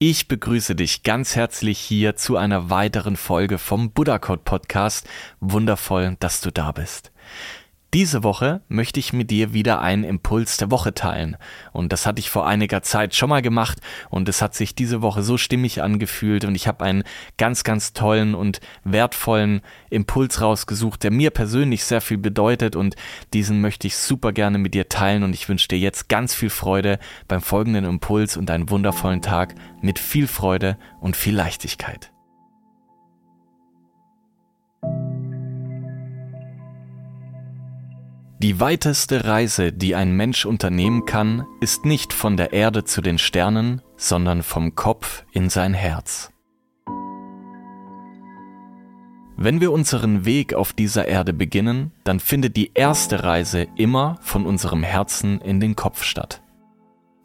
Ich begrüße dich ganz herzlich hier zu einer weiteren Folge vom Buddha Code Podcast. Wundervoll, dass du da bist. Diese Woche möchte ich mit dir wieder einen Impuls der Woche teilen. Und das hatte ich vor einiger Zeit schon mal gemacht und es hat sich diese Woche so stimmig angefühlt und ich habe einen ganz, ganz tollen und wertvollen Impuls rausgesucht, der mir persönlich sehr viel bedeutet und diesen möchte ich super gerne mit dir teilen und ich wünsche dir jetzt ganz viel Freude beim folgenden Impuls und einen wundervollen Tag mit viel Freude und viel Leichtigkeit. Die weiteste Reise, die ein Mensch unternehmen kann, ist nicht von der Erde zu den Sternen, sondern vom Kopf in sein Herz. Wenn wir unseren Weg auf dieser Erde beginnen, dann findet die erste Reise immer von unserem Herzen in den Kopf statt.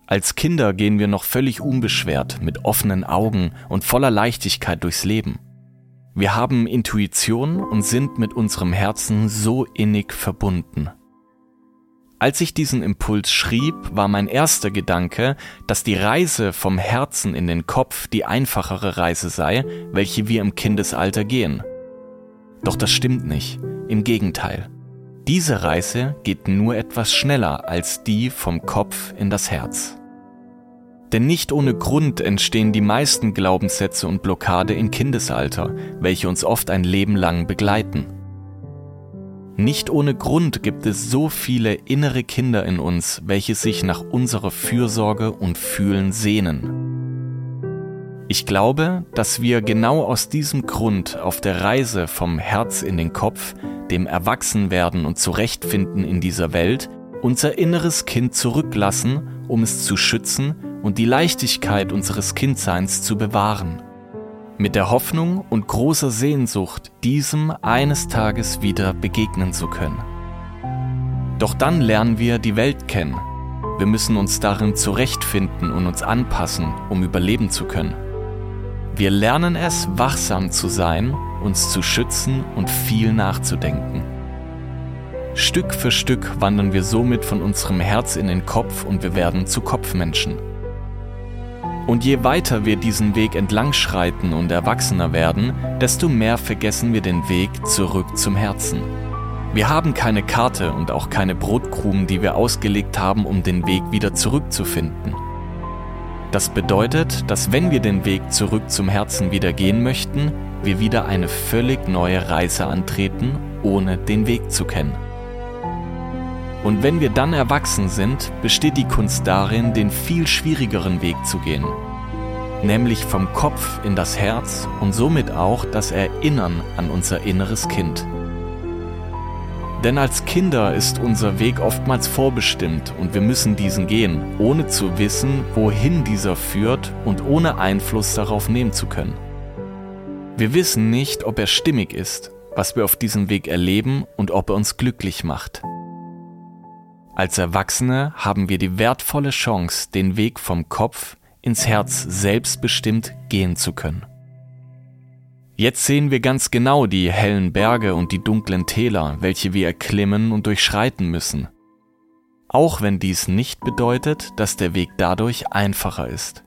Als Kinder gehen wir noch völlig unbeschwert, mit offenen Augen und voller Leichtigkeit durchs Leben. Wir haben Intuition und sind mit unserem Herzen so innig verbunden. Als ich diesen Impuls schrieb, war mein erster Gedanke, dass die Reise vom Herzen in den Kopf die einfachere Reise sei, welche wir im Kindesalter gehen. Doch das stimmt nicht, im Gegenteil. Diese Reise geht nur etwas schneller als die vom Kopf in das Herz. Denn nicht ohne Grund entstehen die meisten Glaubenssätze und Blockade im Kindesalter, welche uns oft ein Leben lang begleiten. Nicht ohne Grund gibt es so viele innere Kinder in uns, welche sich nach unserer Fürsorge und Fühlen sehnen. Ich glaube, dass wir genau aus diesem Grund auf der Reise vom Herz in den Kopf, dem Erwachsenwerden und Zurechtfinden in dieser Welt, unser inneres Kind zurücklassen, um es zu schützen und die Leichtigkeit unseres Kindseins zu bewahren mit der Hoffnung und großer Sehnsucht, diesem eines Tages wieder begegnen zu können. Doch dann lernen wir die Welt kennen. Wir müssen uns darin zurechtfinden und uns anpassen, um überleben zu können. Wir lernen es, wachsam zu sein, uns zu schützen und viel nachzudenken. Stück für Stück wandern wir somit von unserem Herz in den Kopf und wir werden zu Kopfmenschen. Und je weiter wir diesen Weg entlang schreiten und erwachsener werden, desto mehr vergessen wir den Weg zurück zum Herzen. Wir haben keine Karte und auch keine Brotkrumen, die wir ausgelegt haben, um den Weg wieder zurückzufinden. Das bedeutet, dass wenn wir den Weg zurück zum Herzen wieder gehen möchten, wir wieder eine völlig neue Reise antreten, ohne den Weg zu kennen. Und wenn wir dann erwachsen sind, besteht die Kunst darin, den viel schwierigeren Weg zu gehen, nämlich vom Kopf in das Herz und somit auch das Erinnern an unser inneres Kind. Denn als Kinder ist unser Weg oftmals vorbestimmt und wir müssen diesen gehen, ohne zu wissen, wohin dieser führt und ohne Einfluss darauf nehmen zu können. Wir wissen nicht, ob er stimmig ist, was wir auf diesem Weg erleben und ob er uns glücklich macht. Als Erwachsene haben wir die wertvolle Chance, den Weg vom Kopf ins Herz selbstbestimmt gehen zu können. Jetzt sehen wir ganz genau die hellen Berge und die dunklen Täler, welche wir erklimmen und durchschreiten müssen. Auch wenn dies nicht bedeutet, dass der Weg dadurch einfacher ist.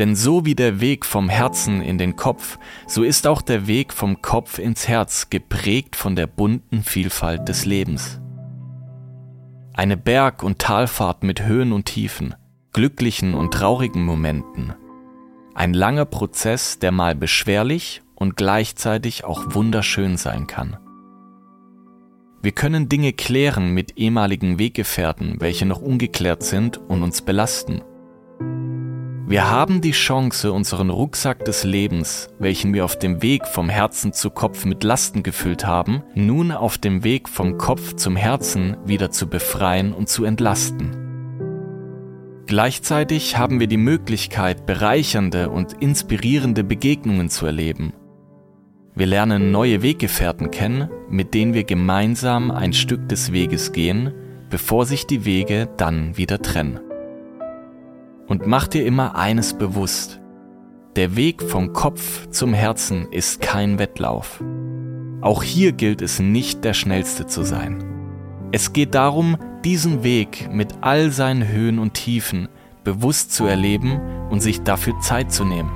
Denn so wie der Weg vom Herzen in den Kopf, so ist auch der Weg vom Kopf ins Herz geprägt von der bunten Vielfalt des Lebens. Eine Berg- und Talfahrt mit Höhen und Tiefen, glücklichen und traurigen Momenten. Ein langer Prozess, der mal beschwerlich und gleichzeitig auch wunderschön sein kann. Wir können Dinge klären mit ehemaligen Weggefährten, welche noch ungeklärt sind und uns belasten. Wir haben die Chance, unseren Rucksack des Lebens, welchen wir auf dem Weg vom Herzen zu Kopf mit Lasten gefüllt haben, nun auf dem Weg vom Kopf zum Herzen wieder zu befreien und zu entlasten. Gleichzeitig haben wir die Möglichkeit, bereichernde und inspirierende Begegnungen zu erleben. Wir lernen neue Weggefährten kennen, mit denen wir gemeinsam ein Stück des Weges gehen, bevor sich die Wege dann wieder trennen. Und mach dir immer eines bewusst. Der Weg vom Kopf zum Herzen ist kein Wettlauf. Auch hier gilt es nicht der Schnellste zu sein. Es geht darum, diesen Weg mit all seinen Höhen und Tiefen bewusst zu erleben und sich dafür Zeit zu nehmen.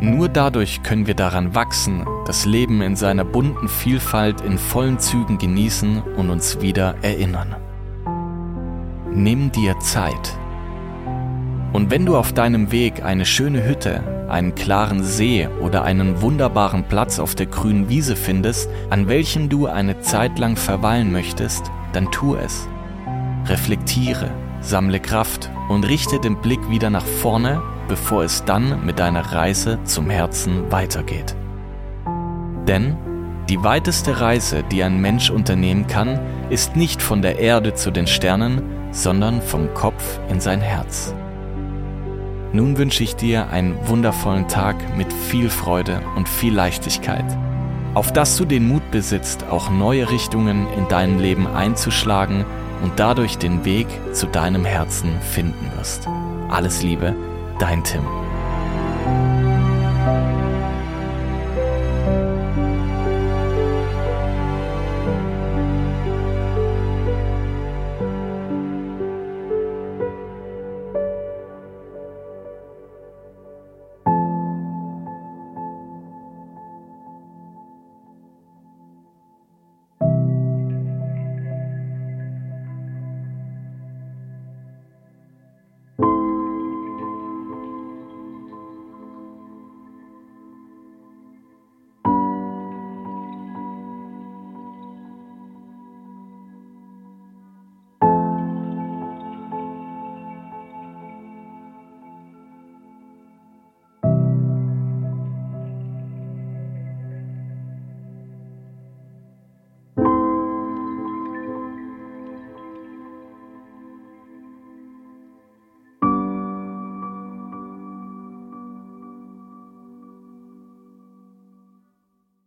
Nur dadurch können wir daran wachsen, das Leben in seiner bunten Vielfalt in vollen Zügen genießen und uns wieder erinnern. Nimm dir Zeit. Und wenn du auf deinem Weg eine schöne Hütte, einen klaren See oder einen wunderbaren Platz auf der grünen Wiese findest, an welchem du eine Zeit lang verweilen möchtest, dann tu es. Reflektiere, sammle Kraft und richte den Blick wieder nach vorne, bevor es dann mit deiner Reise zum Herzen weitergeht. Denn die weiteste Reise, die ein Mensch unternehmen kann, ist nicht von der Erde zu den Sternen, sondern vom Kopf in sein Herz. Nun wünsche ich dir einen wundervollen Tag mit viel Freude und viel Leichtigkeit. Auf dass du den Mut besitzt, auch neue Richtungen in deinem Leben einzuschlagen und dadurch den Weg zu deinem Herzen finden wirst. Alles Liebe, dein Tim.